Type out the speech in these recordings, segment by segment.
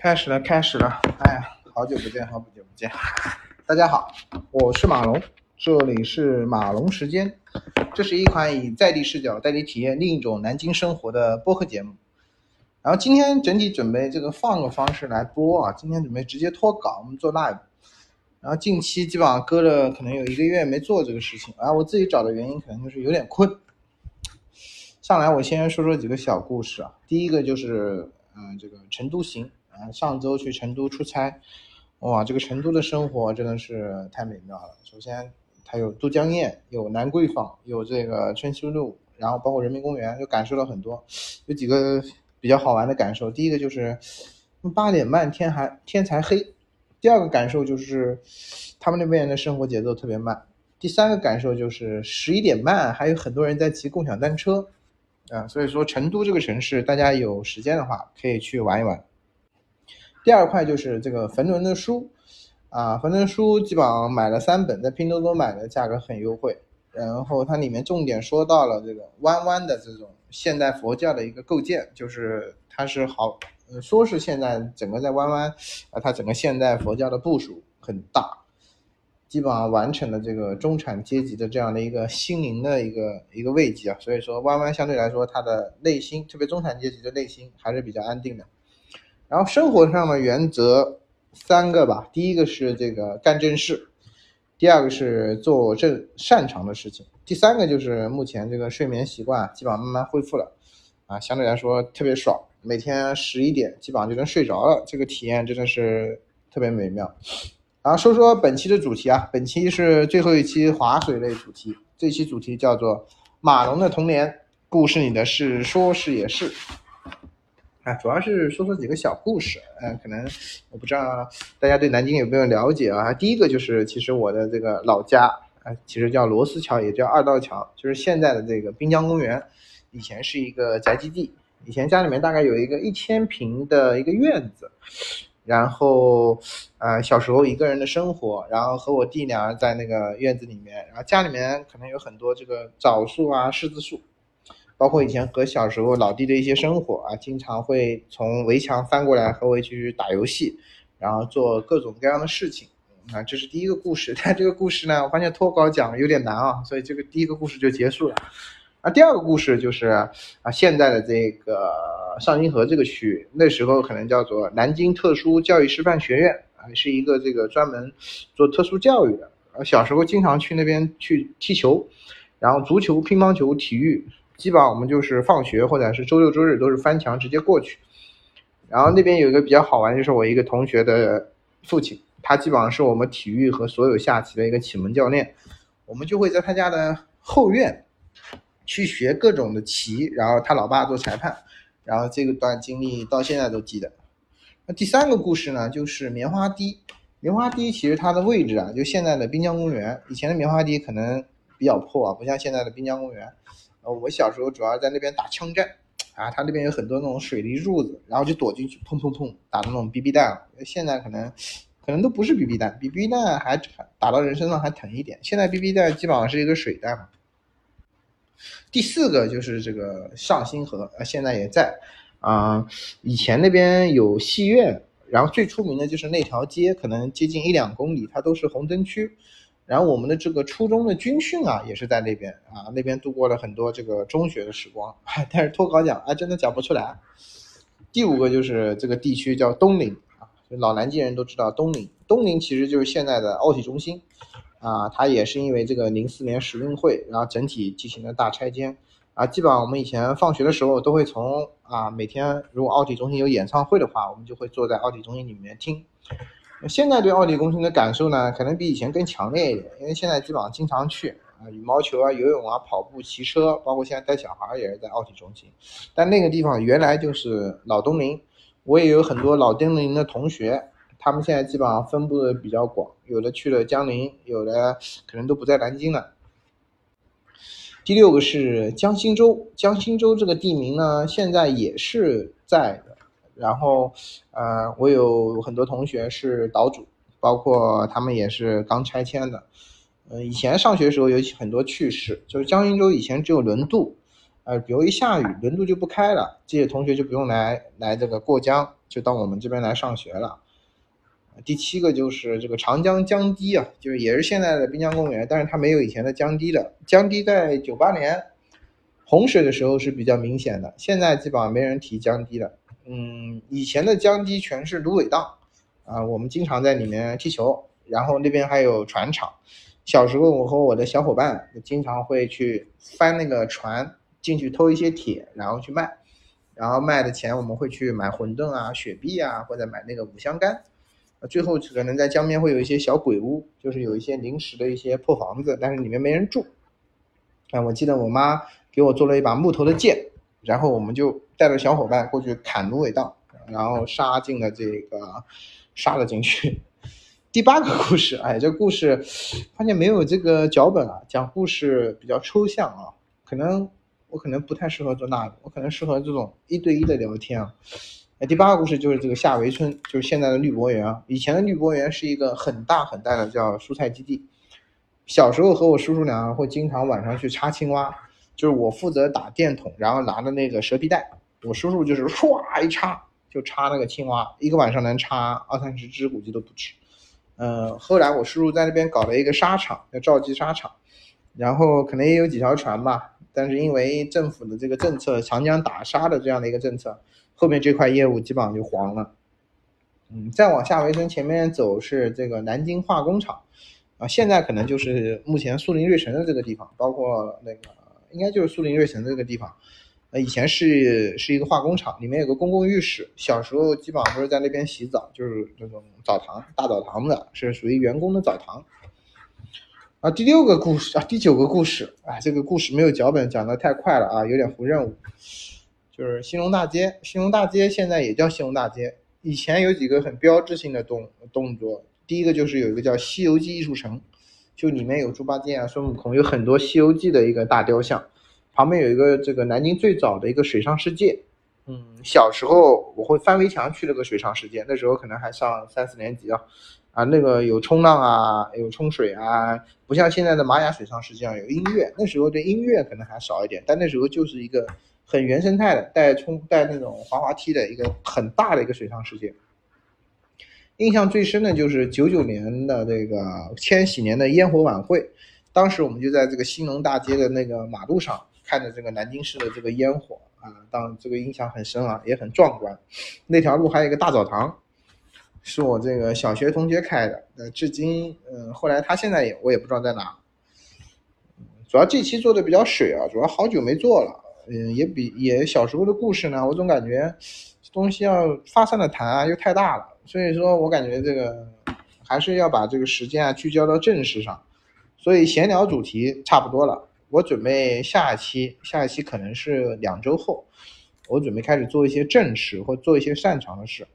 开始了，开始了！哎呀，好久不见，好久不见！大家好，我是马龙，这里是马龙时间。这是一款以在地视角带你体验另一种南京生活的播客节目。然后今天整体准备这个放个方式来播啊，今天准备直接脱稿，我们做 live。然后近期基本上搁了，可能有一个月没做这个事情。啊，我自己找的原因可能就是有点困。上来我先说说几个小故事啊，第一个就是，嗯，这个成都行。啊，上周去成都出差，哇，这个成都的生活真的是太美妙了。首先，它有都江堰，有兰桂坊，有这个春熙路，然后包括人民公园，就感受了很多。有几个比较好玩的感受。第一个就是八点半天还天才黑。第二个感受就是他们那边的生活节奏特别慢。第三个感受就是十一点半还有很多人在骑共享单车。啊，所以说成都这个城市，大家有时间的话可以去玩一玩。第二块就是这个冯仑的书，啊，冯仑书基本上买了三本，在拼多多买的价格很优惠。然后它里面重点说到了这个弯弯的这种现代佛教的一个构建，就是它是好，说是现在整个在弯弯，啊，它整个现代佛教的部署很大，基本上完成了这个中产阶级的这样的一个心灵的一个一个慰藉啊。所以说弯弯相对来说，它的内心，特别中产阶级的内心还是比较安定的。然后生活上的原则三个吧，第一个是这个干正事，第二个是做正擅长的事情，第三个就是目前这个睡眠习惯基本上慢慢恢复了，啊，相对来说特别爽，每天十一点基本上就能睡着了，这个体验真的是特别美妙。然后说说本期的主题啊，本期是最后一期划水类主题，这期主题叫做马龙的童年故事里的事，说是也是。啊，主要是说说几个小故事，嗯，可能我不知道大家对南京有没有了解啊。第一个就是，其实我的这个老家啊，其实叫螺丝桥，也叫二道桥，就是现在的这个滨江公园，以前是一个宅基地，以前家里面大概有一个一千平的一个院子，然后呃小时候一个人的生活，然后和我弟俩在那个院子里面，然后家里面可能有很多这个枣树啊、柿子树。包括以前和小时候老弟的一些生活啊，经常会从围墙翻过来和我一起去打游戏，然后做各种各样的事情啊，这是第一个故事。但这个故事呢，我发现脱稿讲有点难啊，所以这个第一个故事就结束了。啊，第二个故事就是啊，现在的这个上金河这个区域，那时候可能叫做南京特殊教育师范学院啊，是一个这个专门做特殊教育的。啊，小时候经常去那边去踢球，然后足球、乒乓球、体育。基本上我们就是放学或者是周六周日都是翻墙直接过去，然后那边有一个比较好玩，就是我一个同学的父亲，他基本上是我们体育和所有下棋的一个启蒙教练，我们就会在他家的后院去学各种的棋，然后他老爸做裁判，然后这个段经历到现在都记得。那第三个故事呢，就是棉花堤，棉花堤其实它的位置啊，就现在的滨江公园，以前的棉花堤可能比较破啊，不像现在的滨江公园。我小时候主要在那边打枪战，啊，他那边有很多那种水泥柱子，然后就躲进去，砰砰砰打那种 BB 弹。现在可能可能都不是 BB 弹，BB 弹还打到人身上还疼一点。现在 BB 弹基本上是一个水弹嘛。第四个就是这个上新河，呃，现在也在啊。以前那边有戏院，然后最出名的就是那条街，可能接近一两公里，它都是红灯区。然后我们的这个初中的军训啊，也是在那边啊，那边度过了很多这个中学的时光。但是脱稿讲啊，真的讲不出来。第五个就是这个地区叫东陵啊，老南京人都知道东陵。东陵其实就是现在的奥体中心啊，它也是因为这个零四年十运会，然后整体进行了大拆迁啊。基本上我们以前放学的时候都会从啊，每天如果奥体中心有演唱会的话，我们就会坐在奥体中心里面听。现在对奥体中心的感受呢，可能比以前更强烈一点，因为现在基本上经常去啊，羽毛球啊、游泳啊、跑步、骑车，包括现在带小孩也是在奥体中心。但那个地方原来就是老东林，我也有很多老东林的同学，他们现在基本上分布的比较广，有的去了江陵，有的可能都不在南京了。第六个是江心洲，江心洲这个地名呢，现在也是在的。然后，呃，我有很多同学是岛主，包括他们也是刚拆迁的。呃，以前上学的时候有很多趣事，就是江阴州以前只有轮渡，呃，比如一下雨，轮渡就不开了，这些同学就不用来来这个过江，就到我们这边来上学了。第七个就是这个长江江堤啊，就是也是现在的滨江公园，但是它没有以前的江堤了。江堤在九八年洪水的时候是比较明显的，现在基本上没人提江堤了。嗯，以前的江堤全是芦苇荡啊，我们经常在里面踢球，然后那边还有船厂。小时候我和我的小伙伴经常会去翻那个船进去偷一些铁，然后去卖，然后卖的钱我们会去买馄饨啊、雪碧啊，或者买那个五香干。最后可能在江边会有一些小鬼屋，就是有一些临时的一些破房子，但是里面没人住。啊，我记得我妈给我做了一把木头的剑，然后我们就带着小伙伴过去砍芦苇荡，然后杀进了这个，杀了进去。第八个故事，哎，这故事发现没有这个脚本啊，讲故事比较抽象啊，可能我可能不太适合做那个，我可能适合这种一对一的聊天啊。那第八个故事就是这个下围村，就是现在的绿博园啊。以前的绿博园是一个很大很大的叫蔬菜基地。小时候和我叔叔俩会经常晚上去插青蛙，就是我负责打电筒，然后拿着那个蛇皮袋，我叔叔就是唰一插就插那个青蛙，一个晚上能插二三十只，估计都不止。嗯，后来我叔叔在那边搞了一个沙场，叫赵记沙场，然后可能也有几条船吧，但是因为政府的这个政策，长江打沙的这样的一个政策。后面这块业务基本上就黄了，嗯，再往下围村前面走是这个南京化工厂，啊，现在可能就是目前苏宁瑞城的这个地方，包括那个应该就是苏宁瑞城这个地方，呃，以前是是一个化工厂，里面有个公共浴室，小时候基本上都是在那边洗澡，就是那种澡堂大澡堂子，是属于员工的澡堂。啊，第六个故事啊，第九个故事，啊，这个故事没有脚本，讲的太快了啊，有点糊任务。就是兴隆大街，兴隆大街现在也叫兴隆大街。以前有几个很标志性的动动作，第一个就是有一个叫《西游记》艺术城，就里面有猪八戒啊、孙悟空，有很多《西游记》的一个大雕像。旁边有一个这个南京最早的一个水上世界。嗯，小时候我会翻围墙去那个水上世界，那时候可能还上三四年级啊，啊，那个有冲浪啊，有冲水啊，不像现在的玛雅水上世界有音乐。那时候对音乐可能还少一点，但那时候就是一个。很原生态的，带冲带那种滑滑梯的一个很大的一个水上世界。印象最深的就是九九年的这个千禧年的烟火晚会，当时我们就在这个兴隆大街的那个马路上看着这个南京市的这个烟火啊，当这个印象很深啊，也很壮观。那条路还有一个大澡堂，是我这个小学同学开的，呃，至今嗯，后来他现在也我也不知道在哪。主要这期做的比较水啊，主要好久没做了。嗯，也比也小时候的故事呢，我总感觉东西要发散的谈啊，又太大了，所以说我感觉这个还是要把这个时间啊聚焦到正事上，所以闲聊主题差不多了，我准备下一期，下一期可能是两周后，我准备开始做一些正事或做一些擅长的事，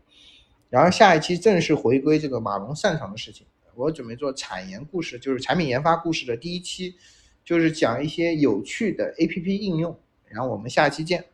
然后下一期正式回归这个马龙擅长的事情，我准备做产研故事，就是产品研发故事的第一期，就是讲一些有趣的 A P P 应用。然后我们下期见。